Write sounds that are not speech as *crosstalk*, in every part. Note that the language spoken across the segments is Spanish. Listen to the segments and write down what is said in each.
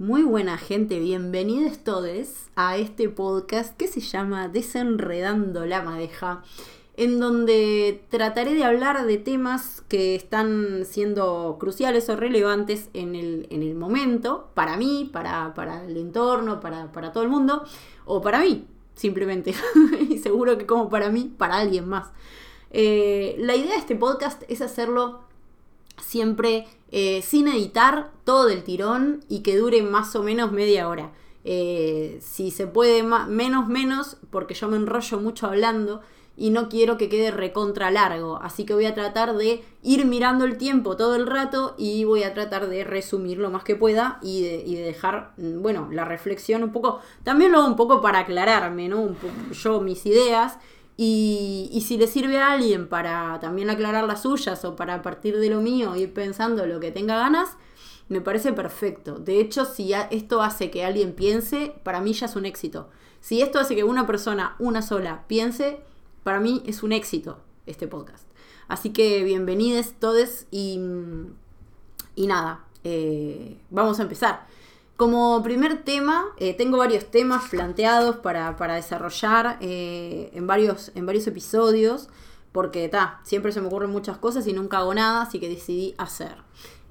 Muy buena gente, bienvenidos todos a este podcast que se llama Desenredando la Madeja, en donde trataré de hablar de temas que están siendo cruciales o relevantes en el, momento, para mí, para, el entorno, para, todo el mundo, o para mí, simplemente. *laughs* y seguro que como para mí, para alguien más. Eh, la idea de este podcast es hacerlo siempre eh, sin editar todo del tirón y que dure más o menos media hora. Eh, si se puede menos, menos, porque yo me enrollo mucho hablando y no quiero que quede recontra largo. Así que voy a tratar de ir mirando el tiempo todo el rato y voy a tratar de resumir lo más que pueda y de, dejar, mm, bueno, la reflexión un poco, también lo hago un poco para aclararme, ¿no? yo mis ideas y, si le sirve a alguien para también aclarar las suyas o para partir de lo mío ir pensando lo que tenga ganas, me parece perfecto. De hecho, si esto hace que alguien piense, para mí ya es un éxito. Si esto hace que una persona, una sola, piense, para mí es un éxito este podcast. Así que bienvenidos todos y, y nada, eh, vamos a empezar. Como primer tema, eh, tengo varios temas planteados para, desarrollar eh, en, varios, en varios episodios, porque ta, siempre se me ocurren muchas cosas y nunca hago nada, así que decidí hacer.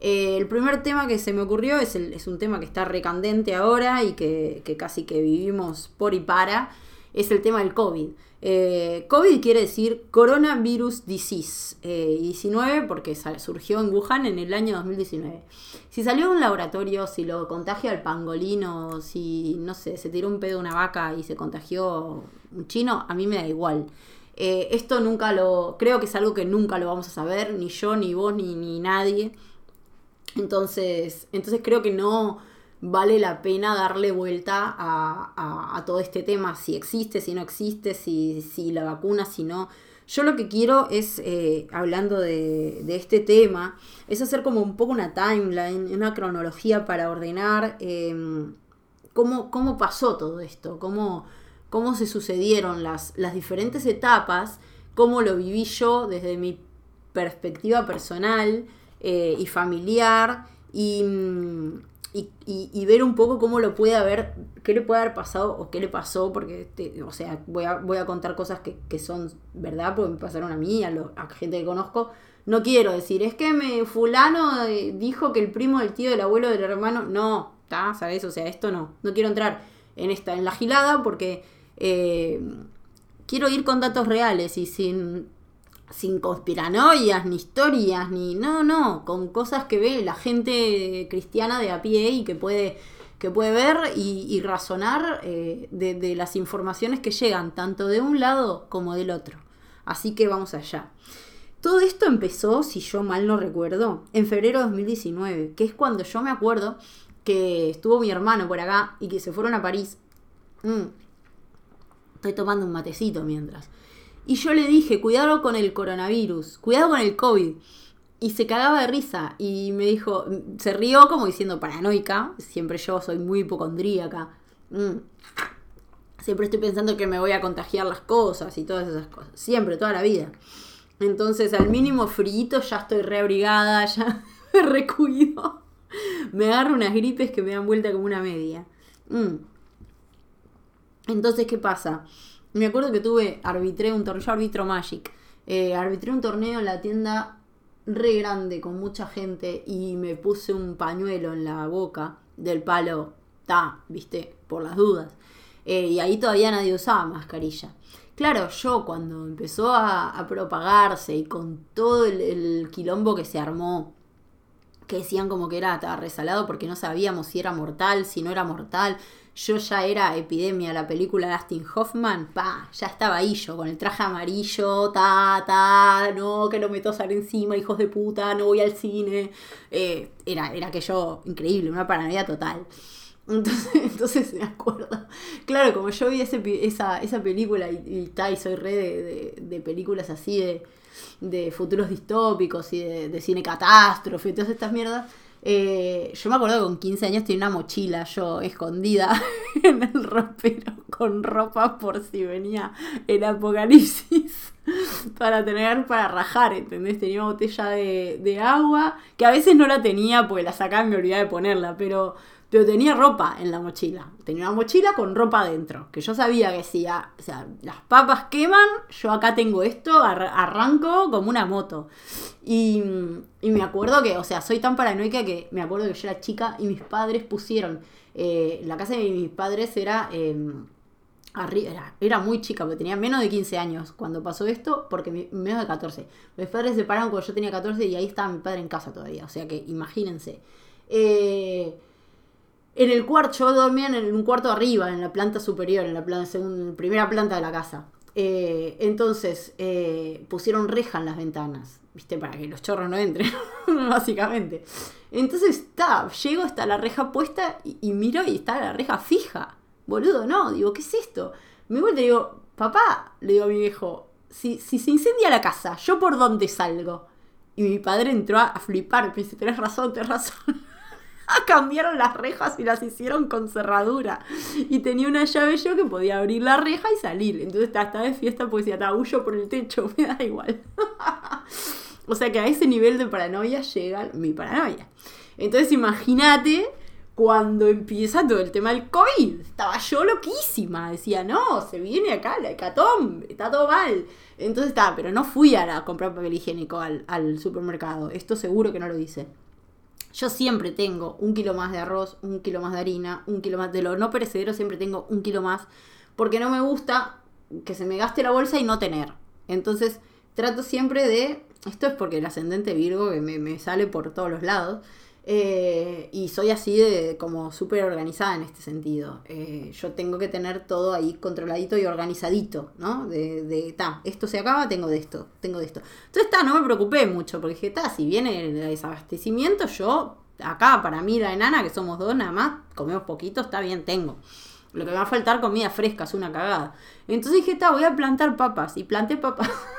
Eh, el primer tema que se me ocurrió es, es un tema que está recandente ahora y que casi que vivimos por y para, es el tema del COVID. Eh, COVID quiere decir Coronavirus Disease, 19 eh, porque surgió en Wuhan en el año 2019. Si salió de un laboratorio, si lo contagia el pangolino, si, no sé, se tiró un pedo de una vaca y se contagió un chino, a mí me da igual. Eh, esto nunca lo, creo que es algo que nunca lo vamos a saber, ni yo, ni vos, ni, ni nadie. Entonces, entonces creo que no, vale la pena darle vuelta a, todo este tema, si existe, si no existe, si, la vacuna, si no. Yo lo que quiero es, eh, hablando de, este tema, es hacer como un poco una timeline, una cronología para ordenar em, cómo, cómo, pasó todo esto, cómo, cómo se sucedieron las, las diferentes etapas, cómo lo viví yo desde mi perspectiva personal eh, y familiar. Y, mm, y, ver un poco cómo lo puede haber, qué le puede haber pasado o qué le pasó, porque, o sea, voy a, voy a contar cosas que, son verdad, porque me pasaron a mí, a, a gente que conozco. No quiero decir, es que me fulano eh, dijo que el primo del tío del abuelo del hermano, no, ¿está? ¿Sabes? O sea, esto no, no quiero entrar en esta, en la gilada, porque eh, quiero ir con datos reales y sin sin conspiranoias, ni historias, ni. No, no, con cosas que ve la gente cristiana de a pie y que puede, que puede ver y, razonar eh, de, las informaciones que llegan, tanto de un lado como del otro. Así que vamos allá. Todo esto empezó, si yo mal no recuerdo, en febrero de 2019, que es cuando yo me acuerdo que estuvo mi hermano por acá y que se fueron a París. Mm. Estoy tomando un matecito mientras. Y yo le dije, cuidado con el coronavirus, cuidado con el COVID. Y se cagaba de risa y me dijo, se rió como diciendo paranoica, siempre yo soy muy hipocondríaca. Mm. Siempre estoy pensando que me voy a contagiar las cosas y todas esas cosas, siempre, toda la vida. Entonces al mínimo frío ya estoy reabrigada, *laughs* ya me recuido. Me agarro unas gripes que me dan vuelta como una media. Mm. Entonces, ¿qué pasa? Me acuerdo que tuve, arbitré un torneo, yo arbitro Magic. Eh, arbitré un torneo en la tienda re grande con mucha gente y me puse un pañuelo en la boca del palo, ta, viste, por las dudas. Eh, y ahí todavía nadie usaba mascarilla. Claro, yo cuando empezó a, propagarse y con todo el, quilombo que se armó, que decían como que era resalado porque no sabíamos si era mortal, si no era mortal, yo ya era epidemia, la película de Dustin Hoffman, pa, ya estaba ahí yo, con el traje amarillo, ta, ta, no, que no me tosan encima, hijos de puta, no voy al cine. Eh, era, era aquello increíble, una paranoia total. *laughs* Entonces, entonces me acuerdo. Claro, como yo vi esa, esa película y, y, soy re de, de, películas así de, de futuros distópicos y de, de cine catástrofe y todas estas mierdas eh, yo me acuerdo que con 15 años tenía una mochila yo escondida *laughs* en el ropero con ropa por si venía el apocalipsis. *laughs* para tener para rajar, ¿entendés? Tenía una botella de, de agua, que a veces no la tenía porque la sacaba y me olvidaba de ponerla, pero pero tenía ropa en la mochila. Tenía una mochila con ropa adentro. Que yo sabía que si o sea, las papas queman, yo acá tengo esto, arranco como una moto. Y, me acuerdo que, o sea, soy tan paranoica que me acuerdo que yo era chica y mis padres pusieron. Eh, la casa de mis padres era. Em, era, muy chica, porque tenía menos de 15 años cuando pasó esto, porque menos de 14. Mis padres se separaron cuando yo tenía 14 y ahí estaba mi padre en casa todavía. O sea que imagínense. Eh, en el cuarto, yo dormía en un cuarto arriba, en la planta superior, en la planta, primera planta de la casa. Eh, entonces eh, pusieron reja en las ventanas, ¿viste? Para que los chorros no entren, *laughs* básicamente. Entonces está, llego, está la reja puesta y, miro y está la reja fija. Boludo, no, digo, ¿qué es esto? Me vuelvo y digo, papá, le digo a mi viejo, si, si se incendia la casa, ¿yo por dónde salgo? Y mi padre entró a, a flipar, me dice, tenés razón, tenés razón. *laughs* cambiaron las rejas y las hicieron con cerradura. Y tenía una llave yo que podía abrir la reja y salir. Entonces estaba de fiesta porque decía, huyo por el techo, *laughs* me da igual. *laughs* o sea que a ese nivel de paranoia llega mi paranoia. Entonces imagínate cuando empieza todo el tema del COVID. Estaba yo loquísima. Decía, no, se viene acá la hecatombe, está todo mal. Entonces estaba, pero no fui a, comprar papel higiénico al, supermercado. Esto seguro que no lo hice. Yo siempre tengo un kilo más de arroz, un kilo más de harina, un kilo más de lo no perecedero, siempre tengo un kilo más, porque no me gusta que se me gaste la bolsa y no tener. Entonces trato siempre de, esto es porque el ascendente Virgo que me, me sale por todos los lados, eh, y soy así de como súper organizada en este sentido. Eh, yo tengo que tener todo ahí controladito y organizadito, ¿no? De, de ta, esto se acaba, tengo de esto, tengo de esto. Entonces, ta, no me preocupé mucho, porque dije, ta, si viene el desabastecimiento, yo, acá, para mí, la enana, que somos dos nada más, comemos poquito, está bien, tengo. Lo que me va a faltar comida fresca es una cagada. Entonces dije, ta, voy a plantar papas. Y planté papas. *laughs*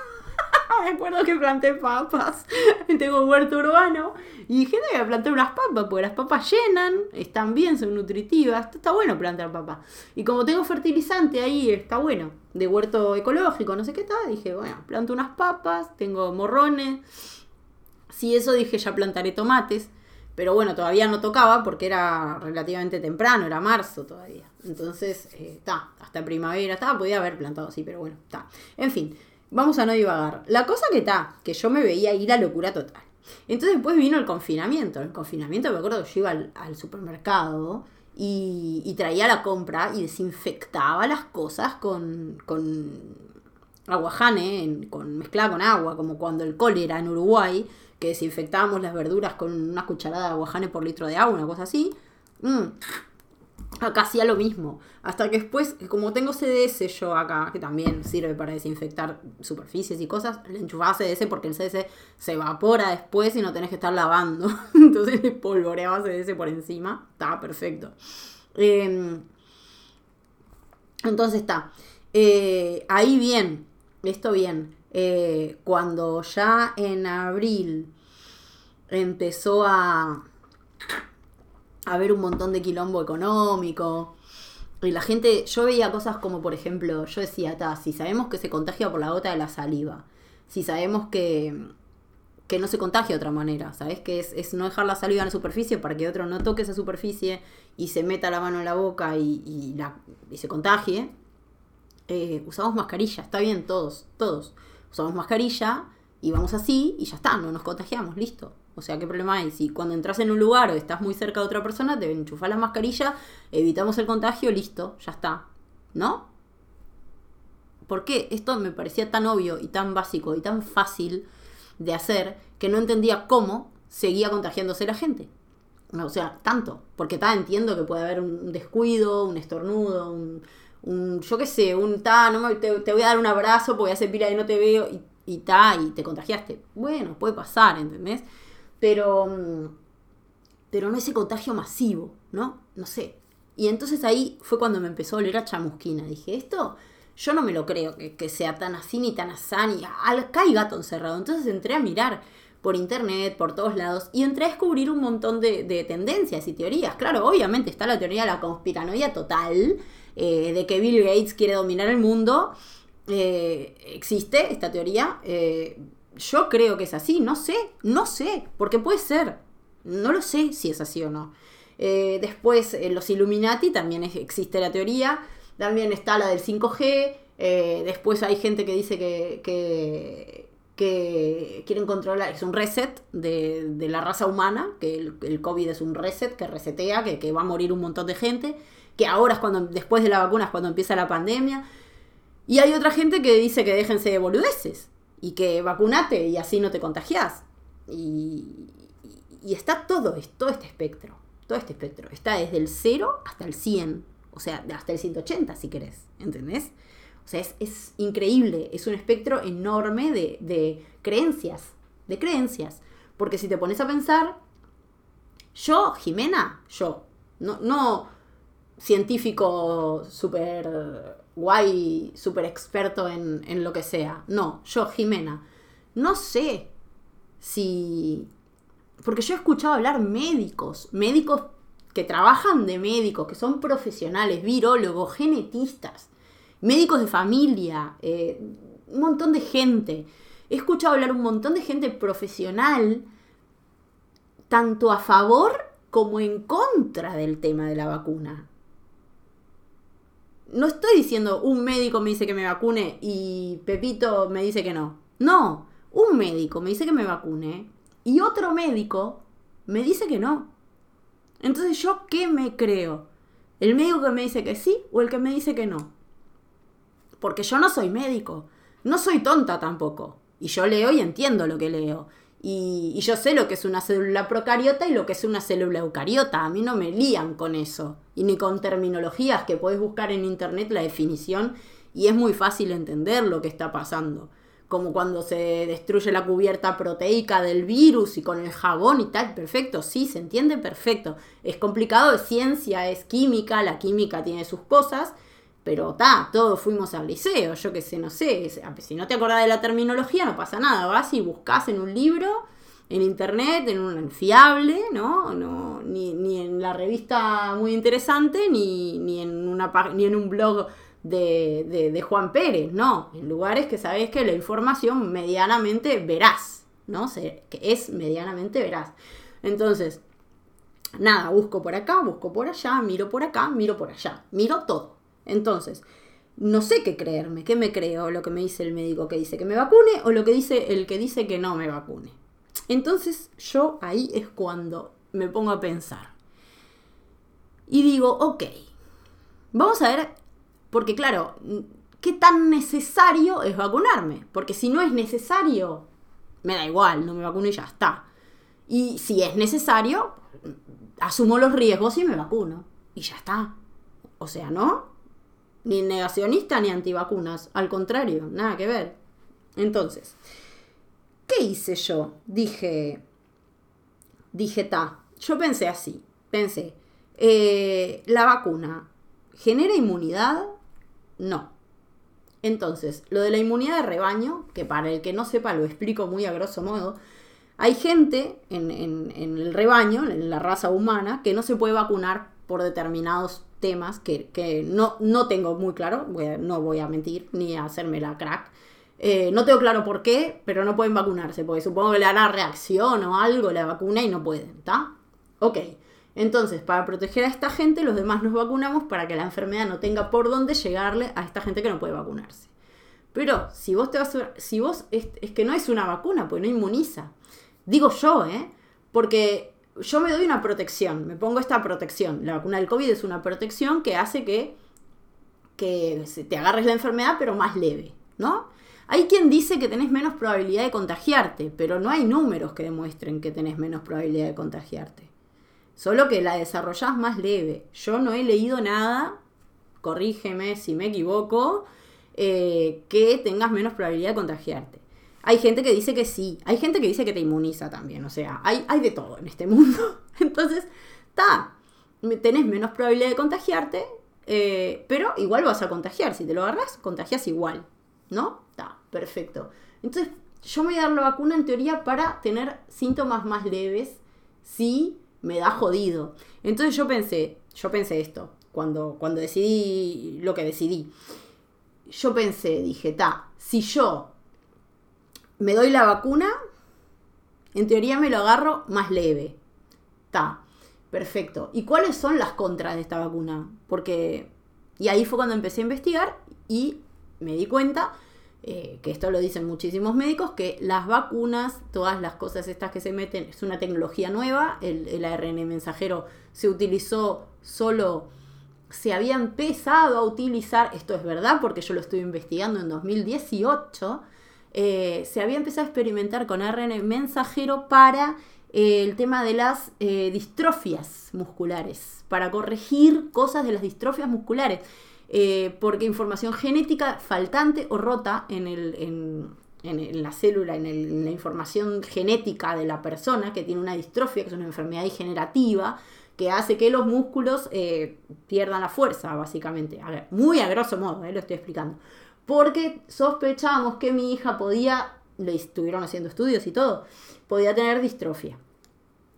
*laughs* me acuerdo que planté papas. *laughs* Tengo huerto urbano. Y voy a plantar unas papas, porque las papas llenan, están bien, son nutritivas. Está bueno plantar papas. Y como tengo fertilizante ahí, está bueno. De huerto ecológico, no sé qué tal. Dije, bueno, planto unas papas, tengo morrones. Si eso dije, ya plantaré tomates. Pero bueno, todavía no tocaba porque era relativamente temprano, era marzo todavía. Entonces, está, eh, hasta primavera, estaba, podía haber plantado así, pero bueno, está. En fin, vamos a no divagar. La cosa que está, que yo me veía ir a locura total. Entonces después vino el confinamiento. El confinamiento me acuerdo que yo iba al, supermercado y, traía la compra y desinfectaba las cosas con, con aguajane, con, mezclada con agua, como cuando el cólera en Uruguay, que desinfectábamos las verduras con una cucharada de aguajane por litro de agua, una cosa así. Mm acá hacía lo mismo. Hasta que después, como tengo CDS yo acá, que también sirve para desinfectar superficies y cosas, le enchufaba CDS porque el CDS se evapora después y no tenés que estar lavando. *laughs* Entonces le polvoreaba CDS por encima. Estaba perfecto. Em, entonces está. Eh, ahí bien. Esto bien. Eh, cuando ya en abril empezó a haber un montón de quilombo económico. Y la gente, yo veía cosas como, por ejemplo, yo decía, ta, si sabemos que se contagia por la gota de la saliva, si sabemos que, que no se contagia de otra manera, ¿sabes? Que es, no dejar la saliva en la superficie para que otro no toque esa superficie y se meta la mano en la boca y, la, y se contagie. Eh, usamos mascarilla, está bien, todos, todos. Usamos mascarilla y vamos así y ya está, no nos contagiamos, listo. O sea, ¿qué problema hay? Si cuando entras en un lugar o estás muy cerca de otra persona, te enchufar la mascarilla, evitamos el contagio, listo, ya está. ¿No? ¿Por qué? Esto me parecía tan obvio y tan básico y tan fácil de hacer que no entendía cómo seguía contagiándose la gente. O sea, tanto. Porque ta, entiendo que puede haber un descuido, un estornudo, un, yo qué sé, un ta, no te, voy a dar un abrazo porque hace pila y no te veo y, y ta, y te contagiaste. Bueno, puede pasar, ¿entendés? Pero, mm, pero no ese contagio masivo, ¿no? No sé. Y entonces ahí fue cuando me empezó a oler a chamusquina. Dije, esto yo no me lo creo que, sea tan así ni tan asán y acá hay gato encerrado. Entonces entré a mirar por internet, por todos lados, y entré a descubrir un montón de, tendencias y teorías. Claro, obviamente está la teoría de la conspiranoia total, eh, de que Bill Gates quiere dominar el mundo, eh, existe esta teoría. Eh, yo creo que es así, no sé, no sé, porque puede ser. No lo sé si es así o no. Eh, después, los Illuminati también existe la teoría. También está la del 5G. después hay gente que dice que, que, quieren controlar, es un reset de, la raza humana, que el, COVID es un reset que resetea, que, que va a morir un montón de gente, que ahora es cuando, después de la vacuna es cuando empieza la pandemia. Y hay otra gente que dice que déjense de boludeces y que vacunate y así no te contagias. Y, está todo, este espectro, todo este espectro. Está desde el 0 hasta el 100, o sea, hasta el 180 si querés, ¿entendés? O sea, es, increíble, es un espectro enorme de, de creencias, de creencias. Porque si te pones a pensar, yo, Jimena, yo, no, no científico súper guay, súper experto en, en lo que sea. No, yo, Jimena, no sé si... Porque yo he escuchado hablar médicos, médicos que trabajan de médicos, que son profesionales, virólogos, genetistas, médicos de familia, eh, un montón de gente. He escuchado hablar un montón de gente profesional, tanto a favor como en contra del tema de la vacuna no estoy diciendo un médico me dice que me vacune y Pepito me dice que no. No, un médico me dice que me vacune y otro médico me dice que no. Entonces yo, ¿qué me creo? ¿El médico que me dice que sí o el que me dice que no? Porque yo no soy médico, no soy tonta tampoco. Y yo leo y entiendo lo que leo. Y, yo sé lo que es una célula procariota y lo que es una célula eucariota. A mí no me lían con eso. Y ni con terminologías que puedes buscar en internet la definición y es muy fácil entender lo que está pasando. Como cuando se destruye la cubierta proteica del virus y con el jabón y tal. Perfecto, sí, se entiende perfecto. Es complicado, es ciencia, es química, la química tiene sus cosas pero ta, todos fuimos al liceo, yo qué sé, no sé. Si no te acordás de la terminología, no pasa nada. Vas y buscas en un libro, en internet, en un fiable, ¿no? no ni, en la revista muy interesante, ni, en, una, ni en un blog de, de, Juan Pérez, no. En lugares que sabés que la información medianamente verás, ¿no? que es medianamente veraz. Entonces, nada, busco por acá, busco por allá, miro por acá, miro por allá, miro todo. Entonces, no sé qué creerme, qué me creo, lo que me dice el médico que dice que me vacune o lo que dice el que dice que no me vacune. Entonces yo ahí es cuando me pongo a pensar. Y digo, ok, vamos a ver, porque claro, ¿qué tan necesario es vacunarme? Porque si no es necesario, me da igual, no me vacuno y ya está. Y si es necesario, asumo los riesgos y me vacuno. Y ya está. O sea, ¿no? Ni negacionista ni antivacunas, al contrario, nada que ver. Entonces, ¿qué hice yo? Dije, dije, ta, yo pensé así, pensé, eh, la vacuna genera inmunidad, no. Entonces, lo de la inmunidad de rebaño, que para el que no sepa lo explico muy a grosso modo, hay gente en, en el rebaño, en la raza humana, que no se puede vacunar por determinados temas que, no, no tengo muy claro, no voy a mentir ni a hacerme la crack. Eh, no tengo claro por qué, pero no pueden vacunarse, porque supongo que le hará reacción o algo la vacuna y no pueden, ¿está? Ok, entonces para proteger a esta gente, los demás nos vacunamos para que la enfermedad no tenga por dónde llegarle a esta gente que no puede vacunarse. Pero si vos te vas a, si vos es, es que no es una vacuna, pues no inmuniza. Digo yo, ¿eh? Porque yo me doy una protección, me pongo esta protección. La vacuna del COVID es una protección que hace que, que te agarres la enfermedad, pero más leve, ¿no? Hay quien dice que tenés menos probabilidad de contagiarte, pero no hay números que demuestren que tenés menos probabilidad de contagiarte. Solo que la desarrollás más leve. Yo no he leído nada, corrígeme si me equivoco, eh, que tengas menos probabilidad de contagiarte. Hay gente que dice que sí, hay gente que dice que te inmuniza también, o sea, hay, hay de todo en este mundo. *laughs* Entonces, está, tenés menos probabilidad de contagiarte, eh, pero igual vas a contagiar. Si te lo agarras, contagias igual, ¿no? Está, perfecto. Entonces, yo me voy a dar la vacuna en teoría para tener síntomas más leves si me da jodido. Entonces yo pensé, yo pensé esto, cuando, cuando decidí lo que decidí. yo pensé, dije, ta, si yo me doy la vacuna, en teoría me lo agarro más leve. Ta, perfecto. ¿Y cuáles son las contras de esta vacuna? Porque, y ahí fue cuando empecé a investigar y me di cuenta eh, que esto lo dicen muchísimos médicos, que las vacunas, todas las cosas estas que se meten, es una tecnología nueva, el, ARN mensajero se utilizó solo, se había empezado a utilizar, esto es verdad porque yo lo estuve investigando en 2018, eh, se había empezado a experimentar con ARN mensajero para eh, el tema de las distrofias musculares, para corregir cosas de las distrofias musculares. Eh, porque información genética faltante o rota en, el, en, la célula, en, la información genética de la persona que tiene una distrofia, que es una enfermedad degenerativa, que hace que los músculos eh, pierdan la fuerza, básicamente. Muy a grosso modo, eh, lo estoy explicando. Porque sospechamos que mi hija podía, le estuvieron haciendo estudios y todo, podía tener distrofia.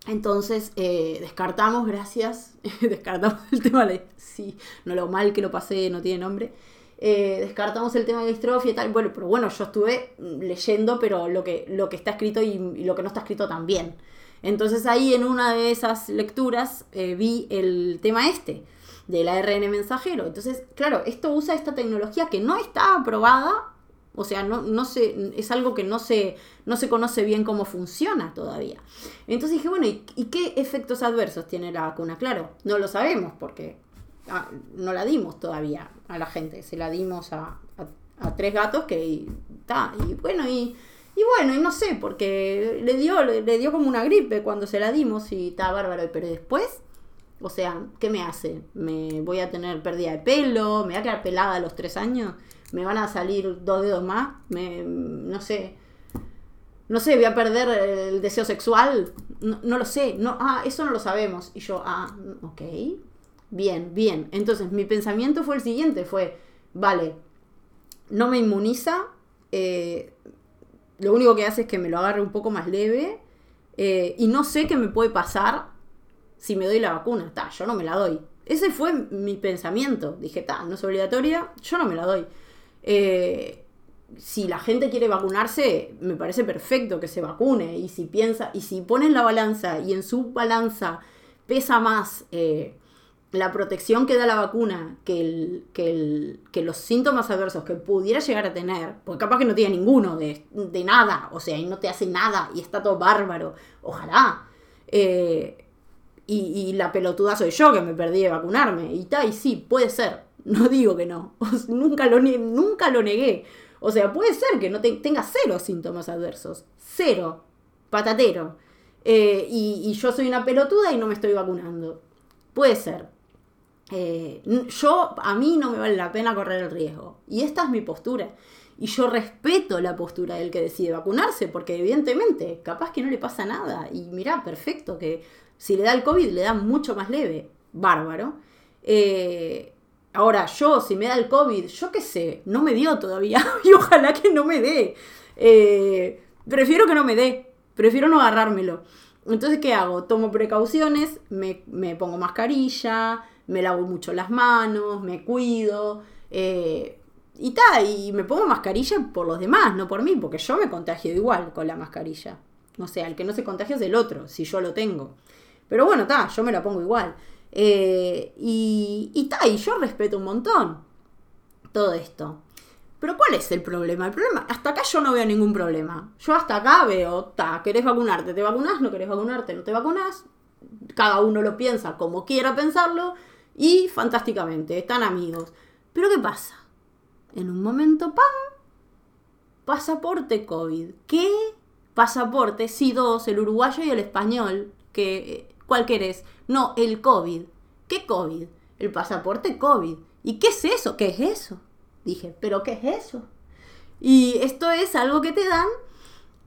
Entonces eh, descartamos, gracias, *laughs* descartamos el tema de, sí, no lo mal que lo pasé, no tiene nombre, eh, descartamos el tema de distrofia y tal, bueno, pero bueno, yo estuve leyendo, pero lo que, lo que está escrito y, lo que no está escrito también. Entonces ahí en una de esas lecturas eh, vi el tema este, del ARN mensajero. Entonces, claro, esto usa esta tecnología que no está aprobada o sea, no, no es algo que no se, no se conoce bien cómo funciona todavía. Entonces dije, bueno, ¿y, qué efectos adversos tiene la vacuna? Claro, no lo sabemos porque ah, no la dimos todavía a la gente. Se la dimos a, tres gatos que está. Y, bueno, y, bueno, y no sé, porque le dio, le, dio como una gripe cuando se la dimos y está bárbaro. Pero después, o sea, ¿qué me hace? ¿Me voy a tener pérdida de pelo? ¿Me voy a quedar pelada a los tres años? me van a salir dos dedos más, me, no sé, no sé, voy a perder el deseo sexual, no, lo sé, ah, eso no lo sabemos. Y yo, ah, ok, bien, bien. Entonces mi pensamiento fue el siguiente, fue, vale, no me inmuniza, eh, lo único que hace es que me lo agarre un poco más leve eh, y no sé qué me puede pasar si me doy la vacuna. Está, yo no me la doy. Ese fue mi pensamiento. Dije, está, no es obligatoria, yo no me la doy. Eh, si la gente quiere vacunarse, me parece perfecto que se vacune. Y si piensa, y si ponen la balanza y en su balanza pesa más eh, la protección que da la vacuna que, el, que, los síntomas adversos que pudiera llegar a tener, porque capaz que no tiene ninguno de, nada, o sea, y no te hace nada y está todo bárbaro, ojalá. Eh, y, la pelotuda soy yo que me perdí de vacunarme. Y tal, y sí, puede ser. *laughs* No digo que no. nunca, lo, nunca lo negué. O sea, puede ser que no tenga cero síntomas adversos. Cero. Patatero. Eh, y, yo soy una pelotuda y no me estoy vacunando. Puede ser. Eh, yo, a mí no me vale la pena correr el riesgo. Y esta es mi postura. Y yo respeto la postura del que decide vacunarse, porque evidentemente, capaz que no le pasa nada. Y mirá, perfecto, que si le da el COVID le da mucho más leve. Bárbaro. Eh, Ahora, yo, si me da el COVID, yo qué sé, no me dio todavía *laughs* y ojalá que no me dé. Eh, prefiero que no me dé, prefiero no agarrármelo. Entonces, ¿qué hago? Tomo precauciones, me, pongo mascarilla, me lavo mucho las manos, me cuido. Eh, y tal, y me pongo mascarilla por los demás, no por mí, porque yo me contagio igual con la mascarilla. O sea, el que no se contagia es el otro, si yo lo tengo. Pero bueno, está, yo me la pongo igual. Eh, y, y, y yo respeto un montón todo esto. Pero ¿cuál es el problema? El problema, hasta acá yo no veo ningún problema. Yo hasta acá veo, ta, querés vacunarte, te vacunás, no querés vacunarte, no te vacunás. Cada uno lo piensa como quiera pensarlo y fantásticamente, están amigos. Pero ¿qué pasa? En un momento, ¡pam! Pasaporte COVID. ¿Qué? Pasaporte, sí, dos, el uruguayo y el español, que ¿Cuál querés? No, el COVID. ¿Qué COVID? El pasaporte COVID. ¿Y qué es eso? ¿Qué es eso? Dije, ¿pero qué es eso? Y esto es algo que te dan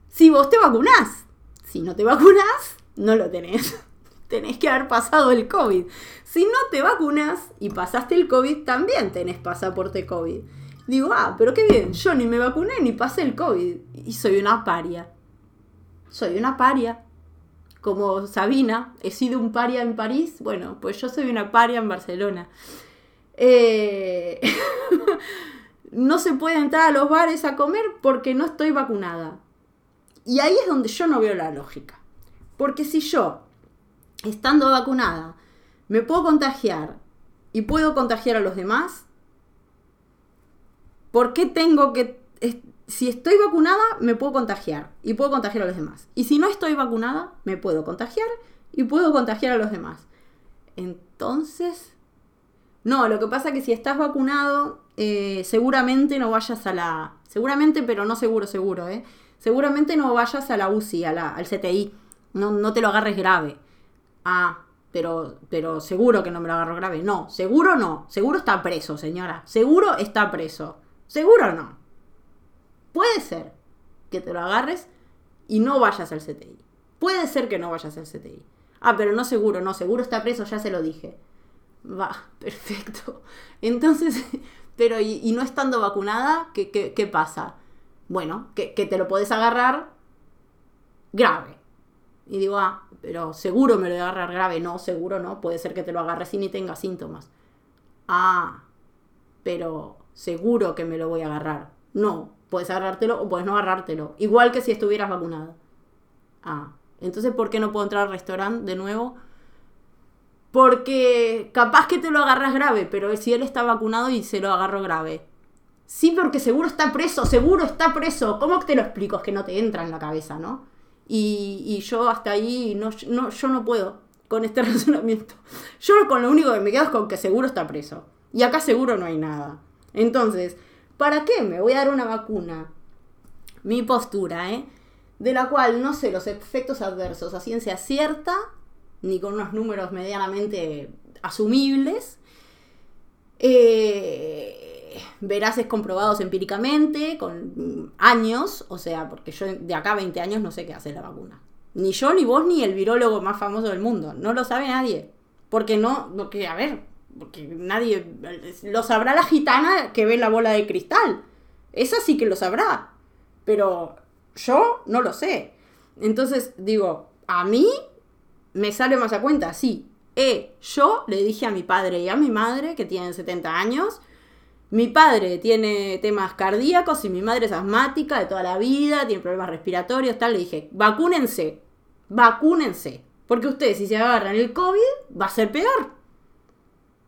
si vos te vacunás. Si no te vacunás, no lo tenés. *laughs* tenés que haber pasado el COVID. Si no te vacunas y pasaste el COVID, también tenés pasaporte COVID. Digo, ah, pero qué bien, yo ni me vacuné ni pasé el COVID. Y soy una paria. Soy una paria como Sabina, he sido un paria en París, bueno, pues yo soy una paria en Barcelona. Eh, *laughs* no se puede entrar a los bares a comer porque no estoy vacunada. Y ahí es donde yo no veo la lógica. Porque si yo, estando vacunada, me puedo contagiar y puedo contagiar a los demás, ¿por qué tengo que... Si estoy vacunada, me puedo contagiar y puedo contagiar a los demás. Y si no estoy vacunada, me puedo contagiar y puedo contagiar a los demás. Entonces... No, lo que pasa es que si estás vacunado, eh, seguramente no vayas a la... Seguramente, pero no seguro, seguro, ¿eh? Seguramente no vayas a la UCI, a la, al CTI. No, no te lo agarres grave. Ah, pero, pero seguro que no me lo agarro grave. No, seguro no. Seguro está preso, señora. Seguro está preso. Seguro no. Puede ser que te lo agarres y no vayas al CTI. Puede ser que no vayas al CTI. Ah, pero no seguro, no, seguro está preso, ya se lo dije. Va, *laughs* perfecto. Entonces, *laughs* pero y, no estando vacunada, ¿qué, qué, pasa? Bueno, que, que te lo puedes agarrar grave. Y digo, ah, pero seguro me lo voy a agarrar grave. No, seguro no. Puede ser que te lo agarres y ni tenga síntomas. Ah, pero seguro que me lo voy a agarrar. No, puedes agarrártelo o puedes no agarrártelo. Igual que si estuvieras vacunado. Ah, entonces ¿por qué no puedo entrar al restaurante de nuevo? Porque capaz que te lo agarras grave, pero si él está vacunado y se lo agarro grave. Sí, porque seguro está preso, seguro está preso. ¿Cómo te lo explico? Es que no te entra en la cabeza, ¿no? Y, yo hasta ahí, no, no, yo no puedo con este *laughs* razonamiento. Yo con lo único que me quedo es con que seguro está preso. Y acá seguro no hay nada. Entonces, ¿para qué me voy a dar una vacuna? Mi postura, ¿eh? De la cual no sé los efectos adversos a ciencia cierta, ni con unos números medianamente asumibles. Eh, veraces comprobados empíricamente, con años, o sea, porque yo de acá a 20 años no sé qué hace la vacuna. Ni yo, ni vos, ni el virólogo más famoso del mundo. No lo sabe nadie. Porque no, porque, a ver, porque nadie, lo sabrá la gitana que ve la bola de cristal. Esa sí que lo sabrá. Pero yo no lo sé. Entonces digo, a mí me sale más a cuenta, sí. Eh, yo le dije a mi padre y a mi madre, que tienen 70 años, mi padre tiene temas cardíacos y mi madre es asmática de toda la vida, tiene problemas respiratorios, tal. Le dije, vacúnense, vacúnense. Porque ustedes si se agarran el COVID va a ser peor.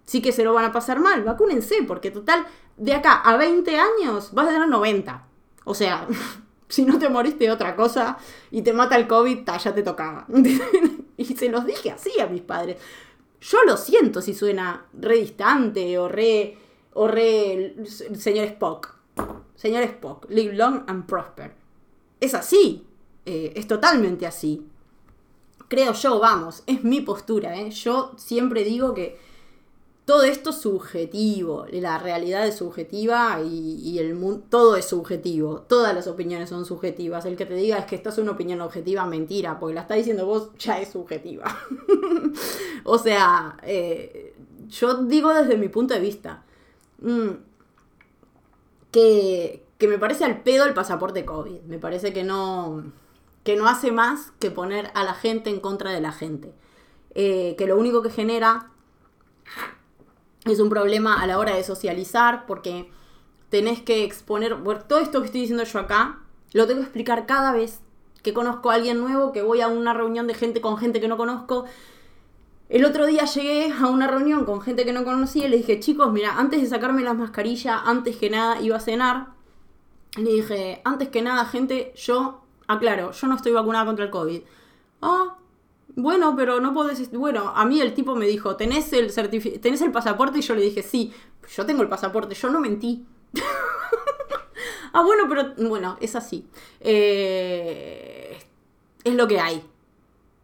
Sí que se lo van a pasar mal, vacúnense, porque total, de acá a 20 años vas a tener 90. O sea, *laughs* si no te moriste de otra cosa y te mata el COVID, ya te tocaba. *laughs* y se los dije así a mis padres. Yo lo siento si suena re distante o re o re señor Spock. Señor Spock, live long and prosper. Es así, eh, es totalmente así. Creo yo, vamos, es mi postura. ¿eh? Yo siempre digo que todo esto es subjetivo, la realidad es subjetiva y, el mundo, todo es subjetivo, todas las opiniones son subjetivas. El que te diga es que esta es una opinión objetiva, mentira, porque la está diciendo vos, ya es subjetiva. *laughs* o sea, eh, yo digo desde mi punto de vista, Mm. que, me parece al pedo el pasaporte COVID. Me parece que no, que no hace más que poner a la gente en contra de la gente. Eh, que lo único que genera es un problema a la hora de socializar porque tenés que exponer, todo esto que estoy diciendo yo acá, lo tengo que explicar cada vez que conozco a alguien nuevo, que voy a una reunión de gente con gente que no conozco el otro día llegué a una reunión con gente que no conocía y le dije, chicos, mira, antes de sacarme las mascarillas, antes que nada iba a cenar. Le dije, antes que nada, gente, yo, aclaro, yo no estoy vacunada contra el COVID. Ah, bueno, pero no podés. Bueno, a mí el tipo me dijo, ¿tenés el, ¿tenés el pasaporte? Y yo le dije, sí, yo tengo el pasaporte, yo no mentí. *laughs* ah, bueno, pero bueno, es así. Eh, es lo que hay.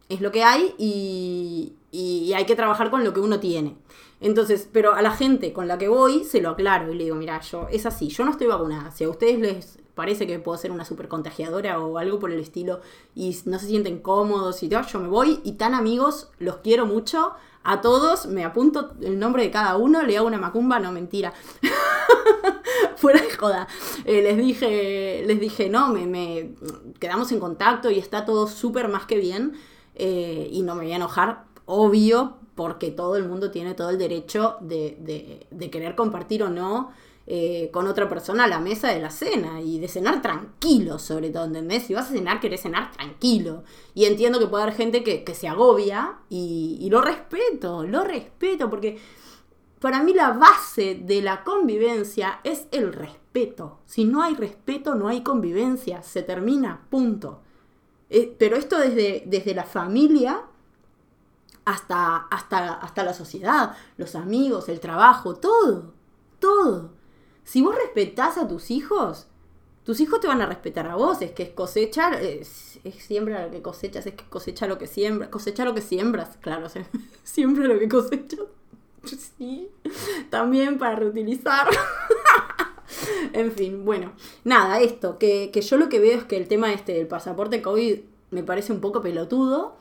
Es lo que hay y, y hay que trabajar con lo que uno tiene. Entonces, pero a la gente con la que voy se lo aclaro y le digo, mira, yo es así, yo no estoy vacunada. Si a ustedes les parece que puedo ser una super contagiadora o algo por el estilo y no se sienten cómodos y todo, yo me voy y tan amigos, los quiero mucho. A todos me apunto el nombre de cada uno, le hago una macumba, no mentira. *laughs* Fuera de joda. Eh, les dije, les dije, no, me, me, quedamos en contacto y está todo súper más que bien. Eh, y no me voy a enojar obvio, porque todo el mundo tiene todo el derecho de, querer compartir o no eh, con otra persona a la mesa de la cena y de cenar tranquilo, sobre todo, ¿entendés? Si vas a cenar, querés cenar tranquilo. Y entiendo que puede haber gente que, se agobia y, lo respeto, lo respeto, porque para mí la base de la convivencia es el respeto. Si no hay respeto, no hay convivencia, se termina, punto. Eh, pero esto desde, desde la familia hasta, hasta, hasta la sociedad, los amigos, el trabajo, todo, todo. Si vos respetás a tus hijos, tus hijos te van a respetar a vos. Es que es cosechar, es, siembra lo que cosechas, es que cosecha lo que siembras, cosecha lo que siembras, claro, *laughs* siembra lo que cosechas. Sí, también para reutilizar. *laughs* en fin, bueno, nada, esto, que, yo lo que veo es que el tema este del pasaporte COVID me parece un poco pelotudo.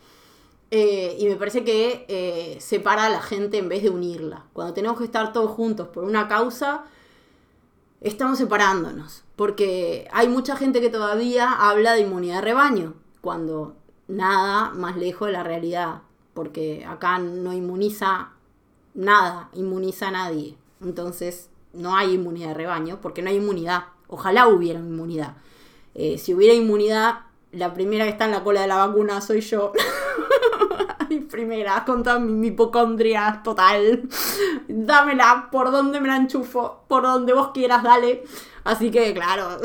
Eh, y me parece que eh, separa a la gente en vez de unirla. Cuando tenemos que estar todos juntos por una causa, estamos separándonos, porque hay mucha gente que todavía habla de inmunidad de rebaño, cuando nada más lejos de la realidad, porque acá no inmuniza nada, inmuniza a nadie. Entonces no hay inmunidad de rebaño, porque no hay inmunidad. Ojalá hubiera inmunidad. Eh, si hubiera inmunidad, la primera que está en la cola de la vacuna soy yo. *laughs* primera, con toda mi hipocondria total. Dámela, por donde me la enchufo, por donde vos quieras, dale. Así que, claro,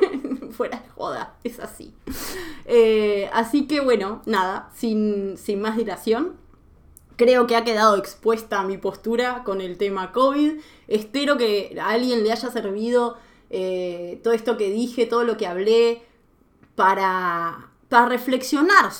*laughs* fuera de joda, es así. Eh, así que, bueno, nada, sin, sin más dilación. Creo que ha quedado expuesta mi postura con el tema COVID. Espero que a alguien le haya servido eh, todo esto que dije, todo lo que hablé, para para reflexionar.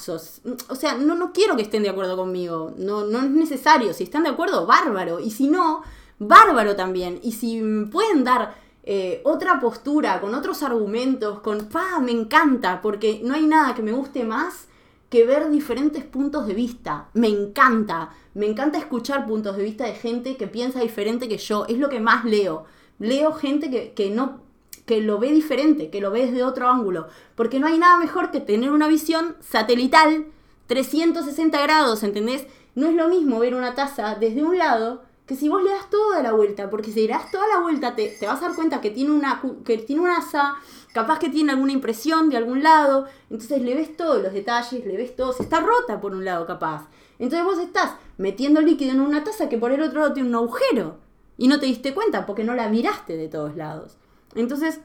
O sea, no, no quiero que estén de acuerdo conmigo. No, no es necesario. Si están de acuerdo, bárbaro. Y si no, bárbaro también. Y si pueden dar eh, otra postura, con otros argumentos, con, pa, me encanta, porque no hay nada que me guste más que ver diferentes puntos de vista. Me encanta. Me encanta escuchar puntos de vista de gente que piensa diferente que yo. Es lo que más leo. Leo gente que, que no que lo ve diferente, que lo ve desde otro ángulo. Porque no hay nada mejor que tener una visión satelital 360 grados, ¿entendés? No es lo mismo ver una taza desde un lado que si vos le das toda la vuelta, porque si le das toda la vuelta te, te vas a dar cuenta que tiene, una, que tiene un asa, capaz que tiene alguna impresión de algún lado, entonces le ves todos los detalles, le ves todo, se está rota por un lado capaz. Entonces vos estás metiendo líquido en una taza que por el otro lado tiene un agujero y no te diste cuenta porque no la miraste de todos lados. Entonces,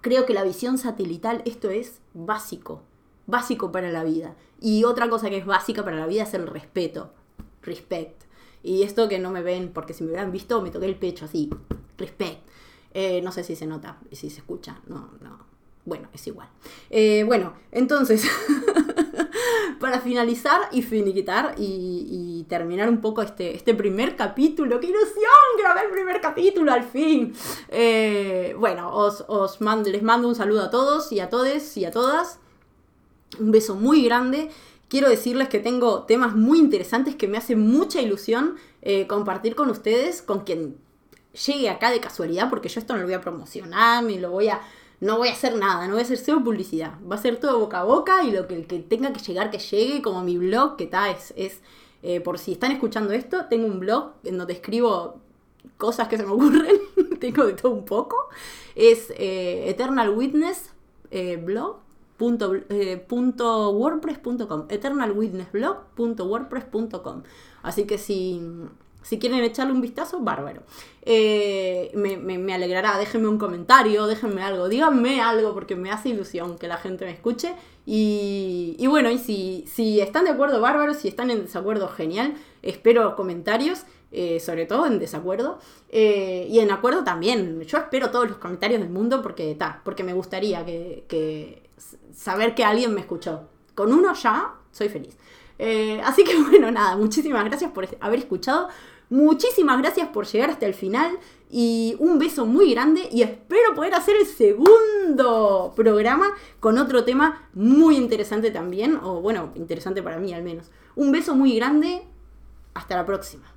creo que la visión satelital, esto es básico, básico para la vida. Y otra cosa que es básica para la vida es el respeto, respect. Y esto que no me ven, porque si me hubieran visto me toqué el pecho así, respect. Eh, no sé si se nota, si se escucha, no, no, bueno, es igual. Eh, bueno, entonces, *laughs* para finalizar y finiquitar y, terminar un poco este, este primer capítulo, ¡qué ilusión! Grabé el primer capítulo al fin. Eh, bueno, os, os mando, les mando un saludo a todos y a todes y a todas. Un beso muy grande. Quiero decirles que tengo temas muy interesantes que me hacen mucha ilusión eh, compartir con ustedes, con quien llegue acá de casualidad, porque yo esto no lo voy a promocionar, ni lo voy a no voy a hacer nada, no voy a hacer cero publicidad. Va a ser todo boca a boca y lo que que tenga que llegar, que llegue, como mi blog, que está, es, es eh, por si están escuchando esto, tengo un blog en donde escribo cosas que se me *laughs* ocurren, tengo de todo un poco. Es eh, Eternal Witness eh, blog. Punto, wordpress.com eternalwitnessblog.wordpress.com así que si si quieren echarle un vistazo, bárbaro. Eh, me, alegrará, déjenme un comentario, déjenme algo, díganme algo porque me hace ilusión que la gente me escuche. Y, bueno, y si, están de acuerdo, bárbaro, si están en desacuerdo, genial. Espero comentarios, eh, sobre todo en desacuerdo. Eh, y en acuerdo también. Yo espero todos los comentarios del mundo porque, ta, porque me gustaría que, saber que alguien me escuchó. Con uno ya soy feliz. así que *laughs* bueno, nada, muchísimas gracias por haber escuchado. Muchísimas gracias por llegar hasta el final y un beso muy grande y espero poder hacer el segundo programa con otro tema muy interesante también, o bueno, interesante para mí al menos. Un beso muy grande, hasta la próxima.